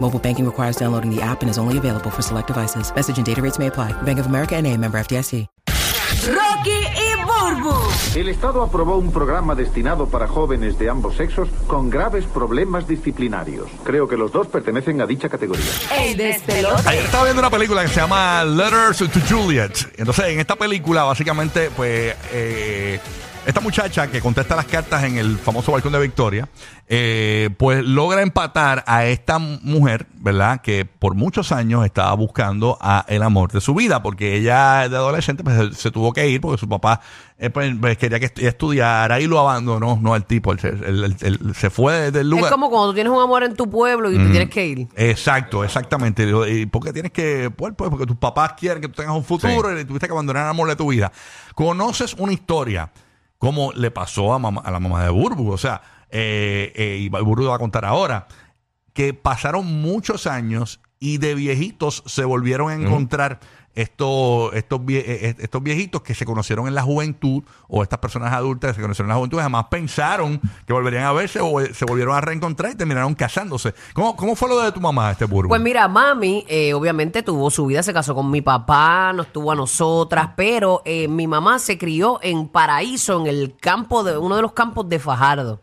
Mobile banking requires downloading the app and is only available for select devices. Message and data rates may apply. Bank of America and a member FDIC. Rocky y Burbu. El Estado aprobó un programa destinado para jóvenes de ambos sexos con graves problemas disciplinarios. Creo que los dos pertenecen a dicha categoría. El despelote. Ayer estaba viendo una película que se llama Letters to Juliet. Entonces, en esta película, básicamente, pues, eh, esta muchacha que contesta las cartas en el famoso balcón de Victoria, eh, pues logra empatar a esta mujer, ¿verdad? Que por muchos años estaba buscando a el amor de su vida, porque ella de adolescente pues, se, tuvo que ir porque su papá eh, pues, pues, quería que estu- estudiara y lo abandonó, no el tipo, él, se- fue del lugar. Es como cuando tú tienes un amor en tu pueblo y te tienes que ir. Exacto, exactamente. Y porque tienes que, pues, pues, porque tus papás quieren que tú tengas un futuro y tuviste que abandonar el amor de tu vida. Conoces una historia como le pasó a, a la mamá de Burbu, o sea, eh, eh, y Burbu va a contar ahora, que pasaron muchos años y de viejitos se volvieron a encontrar estos, estos, vie- eh, estos viejitos que se conocieron en la juventud o estas personas adultas que se conocieron en la juventud jamás pensaron que volverían a verse o eh, se volvieron a reencontrar y terminaron casándose. ¿Cómo, cómo fue lo de tu mamá, este Burbu? Pues mira, mami, eh, obviamente tuvo su vida, se casó con mi papá, nos tuvo a nosotras, pero eh, mi mamá se crió en Paraíso, en el campo de uno de los campos de Fajardo.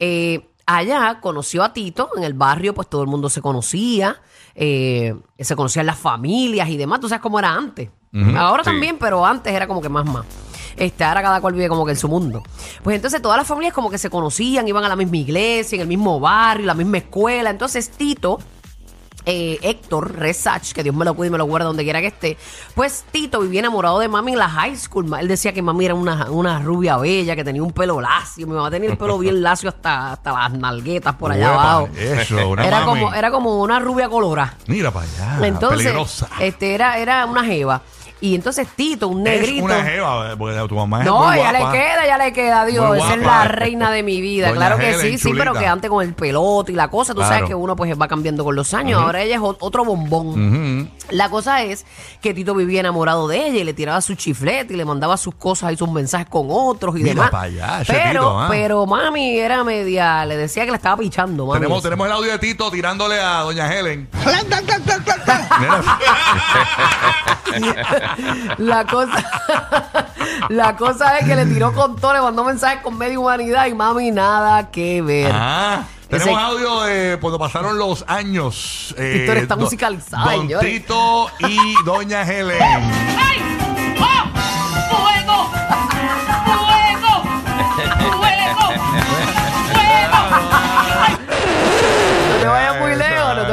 Eh, allá conoció a Tito, en el barrio, pues todo el mundo se conocía, eh, se conocían las familias y demás. Tú sabes cómo era antes. Ahora también, pero antes era como que más más. Este, ahora cada cual vive como que en su mundo. Pues entonces todas las familias como que se conocían, iban a la misma iglesia, en el mismo barrio, la misma escuela. Entonces Tito eh, Héctor Resach, que Dios me lo cuide y me lo guarde donde quiera que esté, pues Tito vivía enamorado de mami en la high school. Él decía que mami era una, una rubia bella, que tenía un pelo lacio. Mi mamá tenía el pelo bien lacio hasta, hasta las nalguetas por allá Uepa, abajo. Eso, una Era mami. como, era como una rubia colora. Mira para allá. entonces, peligrosa. este era, era una jeva. Y entonces Tito, un negrito. Es una jeva, porque tu mamá es No, muy ya le queda, ya le queda, Dios. Muy Esa es guapa. la reina de mi vida. Doña claro que Helen, sí, sí, chulita. pero que antes con el pelote y la cosa, tú Claro. sabes que uno pues va cambiando con los años. Ahora ella es otro bombón. La cosa es que Tito vivía enamorado de ella y le tiraba su chiflete y le mandaba sus cosas y sus mensajes con otros y Mira demás. pa' allá, ese pero, Tito, ah. pero mami era media, le decía que la estaba pichando, mami. Tenemos, tenemos el audio de Tito tirándole a doña Helen. Mira, La cosa, la cosa es que le tiró con todo, le mandó mensajes con media humanidad y mami nada que ver. ah, tenemos Ese- audio de cuando pasaron los años. eh, está musicalizada, Don señores. Tito y doña Helen. ¡Fuego! ¡Fuego! No te vayas muy lejos,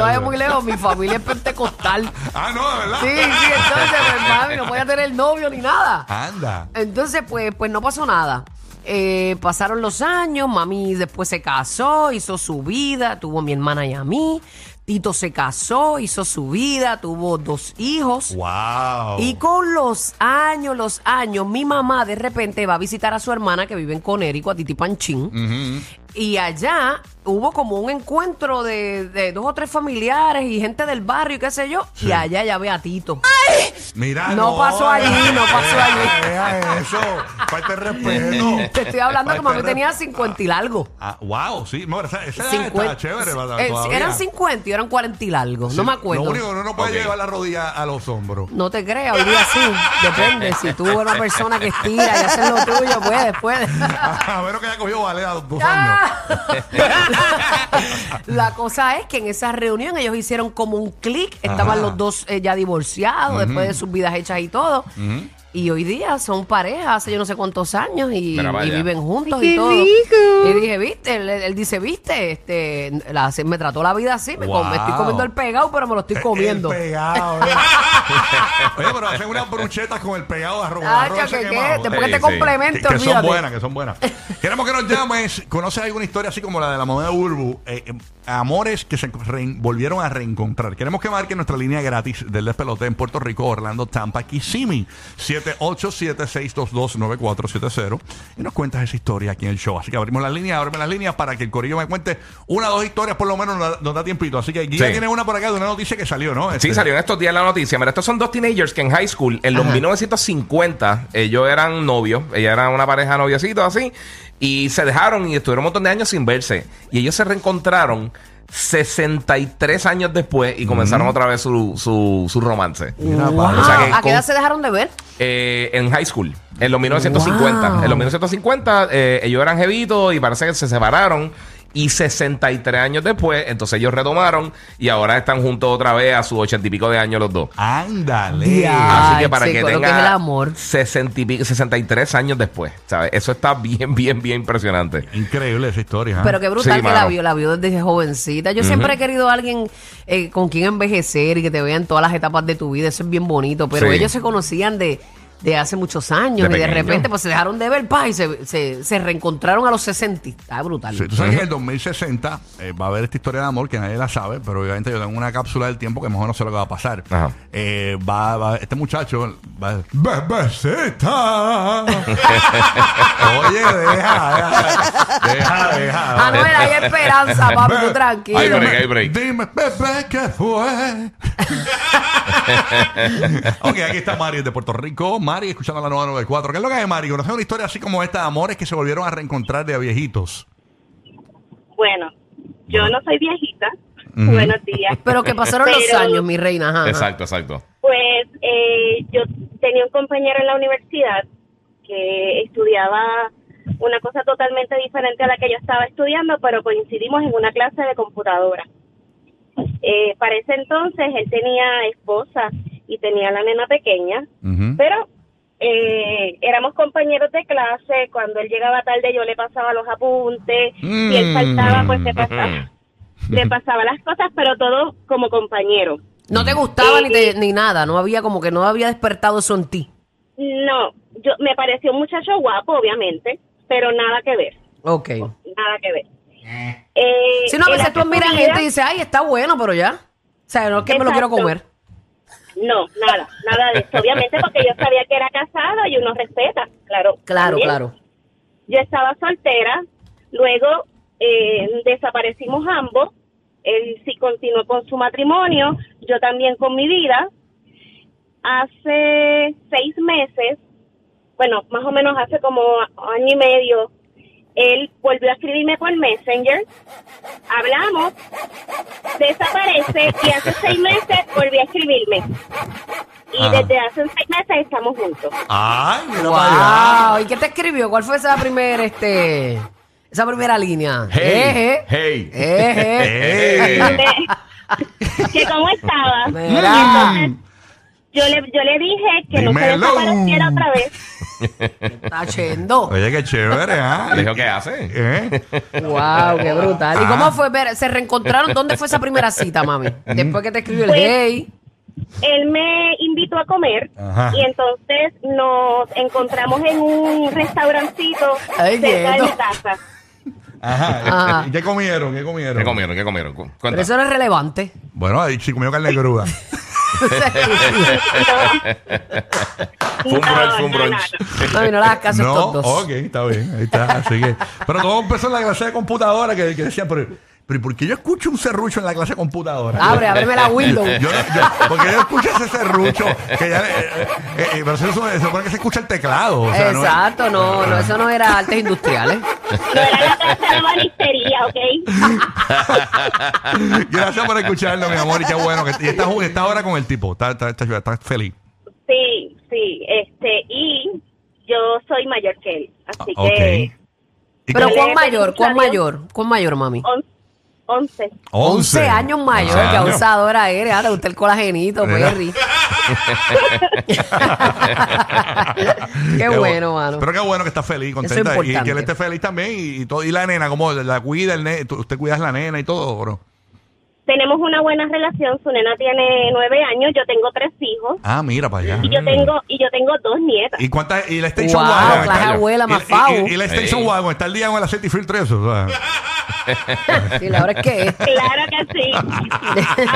vayas muy lejos. Mi familia es pentecostal. Ah, no, de verdad. Sí, sí, entonces, pues, mami, no podía tener novio ni nada. Anda. Entonces, pues, pues no pasó nada. Eh, pasaron los años, mami después se casó, hizo su vida, tuvo a mi hermana y a mí. Tito se casó, hizo su vida, tuvo dos hijos. Wow. Y con los años, los años, mi mamá de repente va a visitar a su hermana que vive en Conérico, a Titi Panchín. Y allá hubo como un encuentro de, de dos o tres familiares y gente del barrio y qué sé yo. Y allá ya ve a Tito. Mira, No pasó allí, no pasó allí. deja eso. Falta respeto. Te estoy hablando que mami tenía respeto. 50 50 y largo. Ah, wow, sí. No, esa, esa edad 50 está chévere. ¿verdad? Eh, eran 50 y eran 40 y largo. Sí, No me acuerdo. Lo único que uno no puede llevar la rodilla a los hombros. No te creas, hoy día sí. Depende. Si tú eres una persona que estira y hace lo tuyo, puedes, puedes. a menos que haya cogido balea dos, dos años. La cosa es que en esa reunión ellos hicieron como un clic. Estaban Ajá. los dos eh, ya divorciados, después de sus vidas hechas y todo. Y hoy día son pareja hace yo no sé cuántos años y, Mira, y vaya. viven juntos ¡Qué y todo. rico! Y dije, viste, él, él dice, viste, este, la- se- me trató la vida así, me, com- me estoy comiendo el pegado, pero me lo estoy comiendo. El pegado. eh. Oye, pero hacen unas bruchetas con el pegado de arroz. Tacho, arroz ese que qué, quemado. después que Sí, te sí. complemento, Que, que son olvídate. buenas, que son buenas. Queremos que nos llames. ¿Conoces alguna historia así como la de la moneda de Burbu? Eh, eh, amores que se rein- volvieron a reencontrar. Queremos que marque nuestra línea gratis del despelote en Puerto Rico, Orlando, Tampa, Kissimmee. 787-622-9470. Y nos cuentas esa historia aquí en el show. Así que abrimos las líneas, ábreme las líneas para que el corillo me cuente una o dos historias, por lo menos nos da, nos da tiempito. Así que Guía Sí. tiene una por acá de una noticia que salió, ¿no? Sí, Este, salió en estos días la noticia. Mira, estos son dos teenagers que en high school, en los 1950, ellos eran novios. Ella era una pareja noviecitos así. Y se dejaron y estuvieron un montón de años sin verse. Y ellos se reencontraron 63 años después y comenzaron otra vez su, su, su romance. Mira, Wow. pa- O sea que ¿A qué edad se dejaron de ver? Eh, en high school, en los 1950. Wow. En los 1950, eh, ellos eran jevitos y parece que se separaron. Y 63 años después, entonces ellos retomaron y ahora están juntos otra vez a sus ochenta y pico de años los dos. Ándale. Así que Ay, para chico, que lo que tenga es el amor. 60 y pico- 63 años después, ¿sabes? Eso está bien, bien, bien impresionante. Increíble esa historia. ¿ah? Pero qué brutal Sí, que la mano. vio, la vio desde jovencita. Yo siempre he querido a alguien eh, con quien envejecer y que te vean todas las etapas de tu vida. Eso es bien bonito. Pero Sí. ellos se conocían de, de hace muchos años De y de pequeño. repente pues se dejaron de ver, pa, y se, se, se reencontraron a los 60. Está brutal. Sí, tú sabes que en el 2060 eh, va a haber esta historia de amor que nadie la sabe, pero obviamente yo tengo una cápsula del tiempo que mejor no sé lo que va a pasar. Ajá. Eh, va, va- este muchacho va ¡Bebecita! Oye, deja, deja, deja, deja. Manuel, hay esperanza, papi, tú tranquilo. Hay break, Dime, hay break. Dime, bebé, ¿qué fue? ok, aquí está Mari de Puerto Rico. Mari, escuchando la 994. ¿Qué es lo que hay, Mari? ¿Conoces una historia así como esta de amores que se volvieron a reencontrar de a viejitos? Bueno, yo no soy viejita. Buenos días. Pero que pasaron los años, mi reina. ajá, ajá. Exacto, exacto. Pues eh, yo tenía un compañero en la universidad que estudiaba una cosa totalmente diferente a la que yo estaba estudiando, pero coincidimos en una clase de computadora. Eh, para ese entonces él tenía esposa y tenía la nena pequeña, pero eh, éramos compañeros de clase. Cuando él llegaba tarde, yo le pasaba los apuntes. Si él faltaba, pues le pasaba, le pasaba las cosas, pero todo como compañero. No te gustaba ni, Eh, te- ni nada, no había como que no había despertado eso en ti. No, yo me pareció un muchacho guapo, obviamente, pero nada que ver, Ok. nada que ver. Eh, Si no, a en veces tú miras gente y dices, ay, está bueno, pero ya. O sea, no es que me lo quiero comer. No, nada, nada de eso. Obviamente porque yo sabía que era casado y uno respeta, claro. Claro, claro. Yo estaba soltera, luego eh, desaparecimos ambos, él sí continuó con su matrimonio, yo también con mi vida. Hace seis meses, bueno, más o menos hace como año y medio, él volvió a escribirme por Messenger, hablamos, desaparece y hace seis meses volvió a escribirme. Y Ajá. desde hace seis meses estamos juntos. Ay, mira para allá. Wow. ¿Y qué te escribió? ¿Cuál fue esa primera, este, esa primera línea? Hey, Eje. hey. Eje. Hey. que cómo estaba. Mira. Entonces, yo le, yo le dije que no se Dímelo. desapareciera otra vez. Está chendo. Oye, qué chévere, ¿ah? Le dijo, ¿qué hace? ¿Eh? Wow, qué brutal. ¿Y Ah. cómo fue? ver? ¿Se reencontraron? ¿Dónde fue esa primera cita, mami? Después que te escribió el Pues, hey. Él me invitó a comer Ajá. y entonces nos encontramos en un restaurancito Ay, cerca de Ah. mi casa. Ajá. Ajá. ¿Y ¿Qué comieron? ¿Qué comieron? ¿Qué comieron? ¿Qué comieron? Pero eso no es relevante. Bueno, ahí sí comió carne cruda. Fue un brunch, fue un No, no, no le hagas caso a estos dos. ok, está bien. Ahí está. Así que. Pero todo empezó en la clase de computadora que, que decían, pero, pero ¿y ¿por qué yo escucho un serrucho en la clase de computadora? Abre, ábreme la window. Yo, yo- porque yo escucho ese serrucho que ya, eh, eh, eh, pero eso, se supone que se escucha el teclado. o sea, no es- Exacto, no, no, eso no era artes industriales. No era la clase de banistería, ¿ok? Gracias por escucharlo, mi amor, y qué bueno. Que, y estás está ahora con el tipo, está, está, está, está feliz. Sí, sí, este, y yo soy mayor que él, así Ah, que ¿Y Pero ¿cuán mayor? ¿Cuán mayor? ¿Cuán mayor, mami? 11. 11 años mayor, 11 que años. abusadora eres. Ah, te gusta el colagenito. Perry. qué bu- bueno, mano. Pero qué bueno que está feliz, contenta. es y que él esté feliz también. Y, y todo, y la nena, como la cuida, el ne- usted cuida a la nena y todo, bro. Tenemos una buena relación. Su nena tiene nueve años. Yo tengo tres hijos. Ah, mira para allá. Y yo tengo y yo tengo dos nietas. ¿Y cuántas? ¿Y la Station Wow, Wagon? está- abuela y- más y-. Y, y la Station Sí. Wagon está el día con el aceite y filtro y eso. o sea. Sí, la verdad es que es. Claro que sí.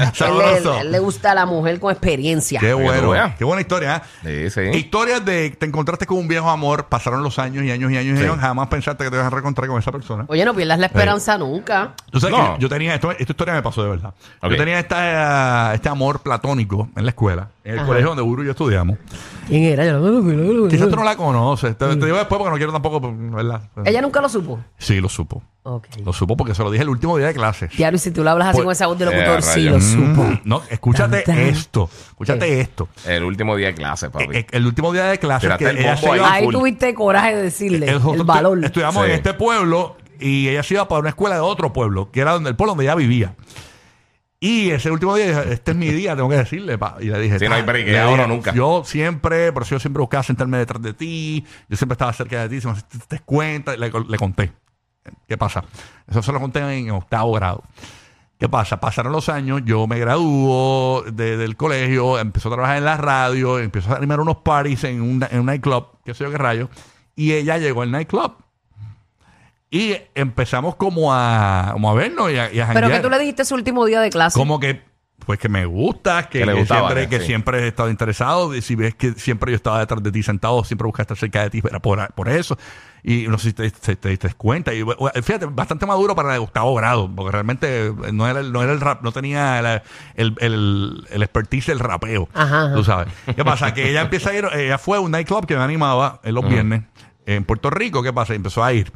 Le, Sabroso. él le gusta a la mujer con experiencia. Qué bueno. Qué buena historia. ¿eh? Sí, sí. Historias de te encontraste con un viejo amor, pasaron los años y años y años y años, jamás pensaste que te ibas a reencontrar con esa persona. Oye, no pierdas la esperanza nunca. Tú sabes No. que yo tenía esto, esta historia me pasó de verdad. Yo tenía esta, este amor platónico en la escuela, en el colegio donde Uru y yo estudiamos. ¿Quién era? Quizás tú no la conoces, te, te digo después porque no quiero tampoco, ¿verdad? Ella nunca lo supo. Sí, lo supo. Lo supo porque se lo dije el último día de clases. Diablo, y si tú lo hablas así Pues- con esa voz de Eh, locutor, sí rayos. lo supo. Mm, no, escúchate Tan, tan. esto. Escúchate ¿Qué? esto. El último día de clase, papi. Eh, El último día de clases que el ahí. tuviste coraje de decirle el, Nosotros valor. estu- Estudiamos Sí. en este pueblo y ella se iba para una escuela de otro pueblo, que era donde el pueblo donde ella vivía. Y ese último día, dije, este es mi día, tengo que decirle. pa. Y le dije, Sí, no hay break, le ahora nunca. Yo siempre, por eso yo siempre buscaba sentarme detrás de ti, yo siempre estaba cerca de ti, si no te, cuenta, le, le conté. ¿Qué pasa? Eso se lo conté en octavo grado. ¿Qué pasa? Pasaron los años, yo me graduó de- del colegio, empezó a trabajar en la radio, empezó a animar unos parties en un, en un nightclub, qué sé yo qué rayo, y ella llegó al nightclub. Y empezamos como a, como a vernos y a, y a Pero que janguear. tú le dijiste su último día de clase. Como que, pues que me gusta, que, Que le que gustaba, siempre, que sí. siempre he estado interesado. Y si ves que siempre yo estaba detrás de ti sentado, siempre buscaba estar cerca de ti, era por, por eso. Y no sé si te, te, te diste cuenta. Y bueno, fíjate, bastante maduro para el octavo grado, porque realmente no era, el- no era el rap, no tenía la- el, el, el expertise del rapeo. Ajá, ajá. Tú sabes. ¿Qué pasa? Que ella empieza a ir, ella fue a un nightclub que me animaba en los viernes en Puerto Rico. ¿Qué pasa? Y empezó a ir.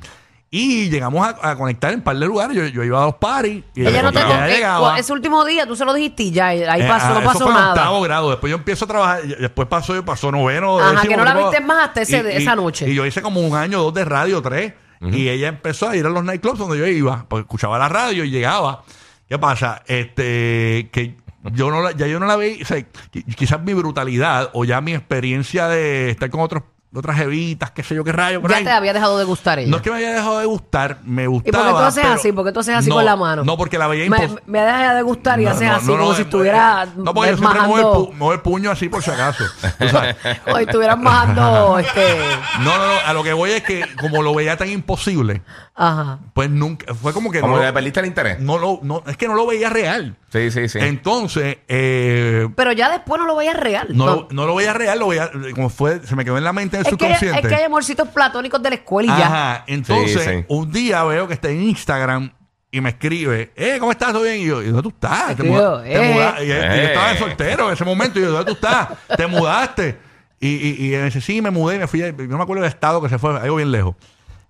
Y llegamos a, a conectar en un par de lugares. Yo, yo iba a los parties. Y Ella no te llegaba. ese último día tú se lo dijiste y ya, ahí Eh, pasó, ah, no eso pasó fue en nada. octavo grado. Después yo empiezo a trabajar. y Después pasó, pasó noveno. Ajá, que no la tipo- viste más hasta ese- esa noche. Y yo hice como un año o dos de radio, tres. Y ella empezó a ir a los nightclubs donde yo iba. Porque escuchaba la radio y llegaba. ¿Qué pasa? Este, que yo no la, ya yo no la veía. O sea, qui- quizás mi brutalidad o ya mi experiencia de estar con otros, otras jevitas, qué sé yo qué rayo. por Ya ahí. te había dejado de gustar ella. No es que me haya dejado de gustar, me ¿Y gustaba. por qué tú haces así? ¿Por qué tú haces así No, con la mano? No, porque la veía me, impos- me deja de gustar y no, haces no, así no, como no, si eh, estuviera No, porque yo siempre muevo el, majando, pu- muevo el puño así por si acaso. o estuvieras majando, este, No, no, no. A lo que voy es que como lo veía tan imposible, ajá. pues nunca. Fue como que Como no, que le perdiste el interés. no lo. No, es que no lo veía real. Sí, sí, sí. Entonces, eh, Pero ya después no lo veías real. no, Lo, no lo veía real, lo veía. Como fue, se me quedó en la mente es, que, es subconsciente. que hay amorcitos platónicos de la escuela y ya. Ajá. Entonces, Sí, sí. un día veo que está en Instagram y me escribe, eh, ¿cómo estás? ¿Todo bien? Y yo, ¿y dónde tú estás? Te Escribió, muda- te eh. muda- y, y yo Eh. estaba de soltero en ese momento. Y yo, ¿dónde tú estás? ¿Te mudaste? Y, y, y me dice, sí, me mudé y me fui. a- No me acuerdo del estado que se fue, algo bien lejos.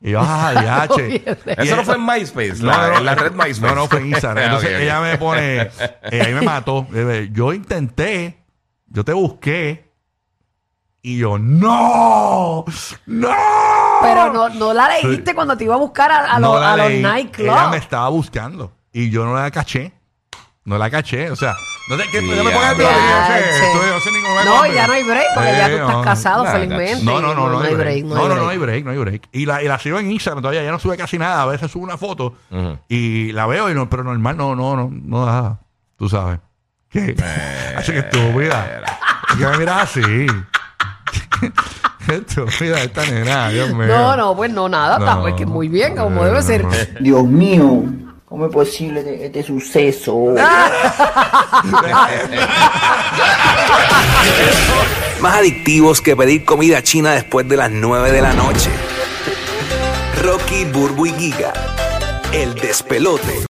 Y yo, ah, diache. bien lejos. Y Eso no fue en MySpace, no, la, no, en la red MySpace. No, no, fue en Instagram. Ah, Entonces ok, ok. ella me pone, eh, ahí me mató. Eh, Yo intenté, yo te busqué. Y yo, ¡no! ¡No! Pero no, no la leíste cuando te iba a buscar a, a No a los leí. Ella me nightclubs. estaba buscando. Y yo no la caché. No la caché. O sea, no te, que, no me Ya, pongas yo no sé, no No, ya no hay break, porque ya tú Eh, estás no. casado, felizmente. No, no, no, no, hay break. no No, hay no, no hay break, no hay break. Y la, y la sigo en Instagram todavía, ya no sube casi nada. A veces subo una foto y la veo, y no, pero normal, no, no, no, no da. Tú sabes. ¿Qué? Así que estúpida. Que me miras así. Estúpida esta nena, Dios mío. No, no, pues no, nada, No. está, pues que muy bien, como debe ser. Dios mío, ¿cómo es posible este, este suceso? Más adictivos que pedir comida china después de las 9 de la noche. Rocky, Burbu y Giga. El despelote.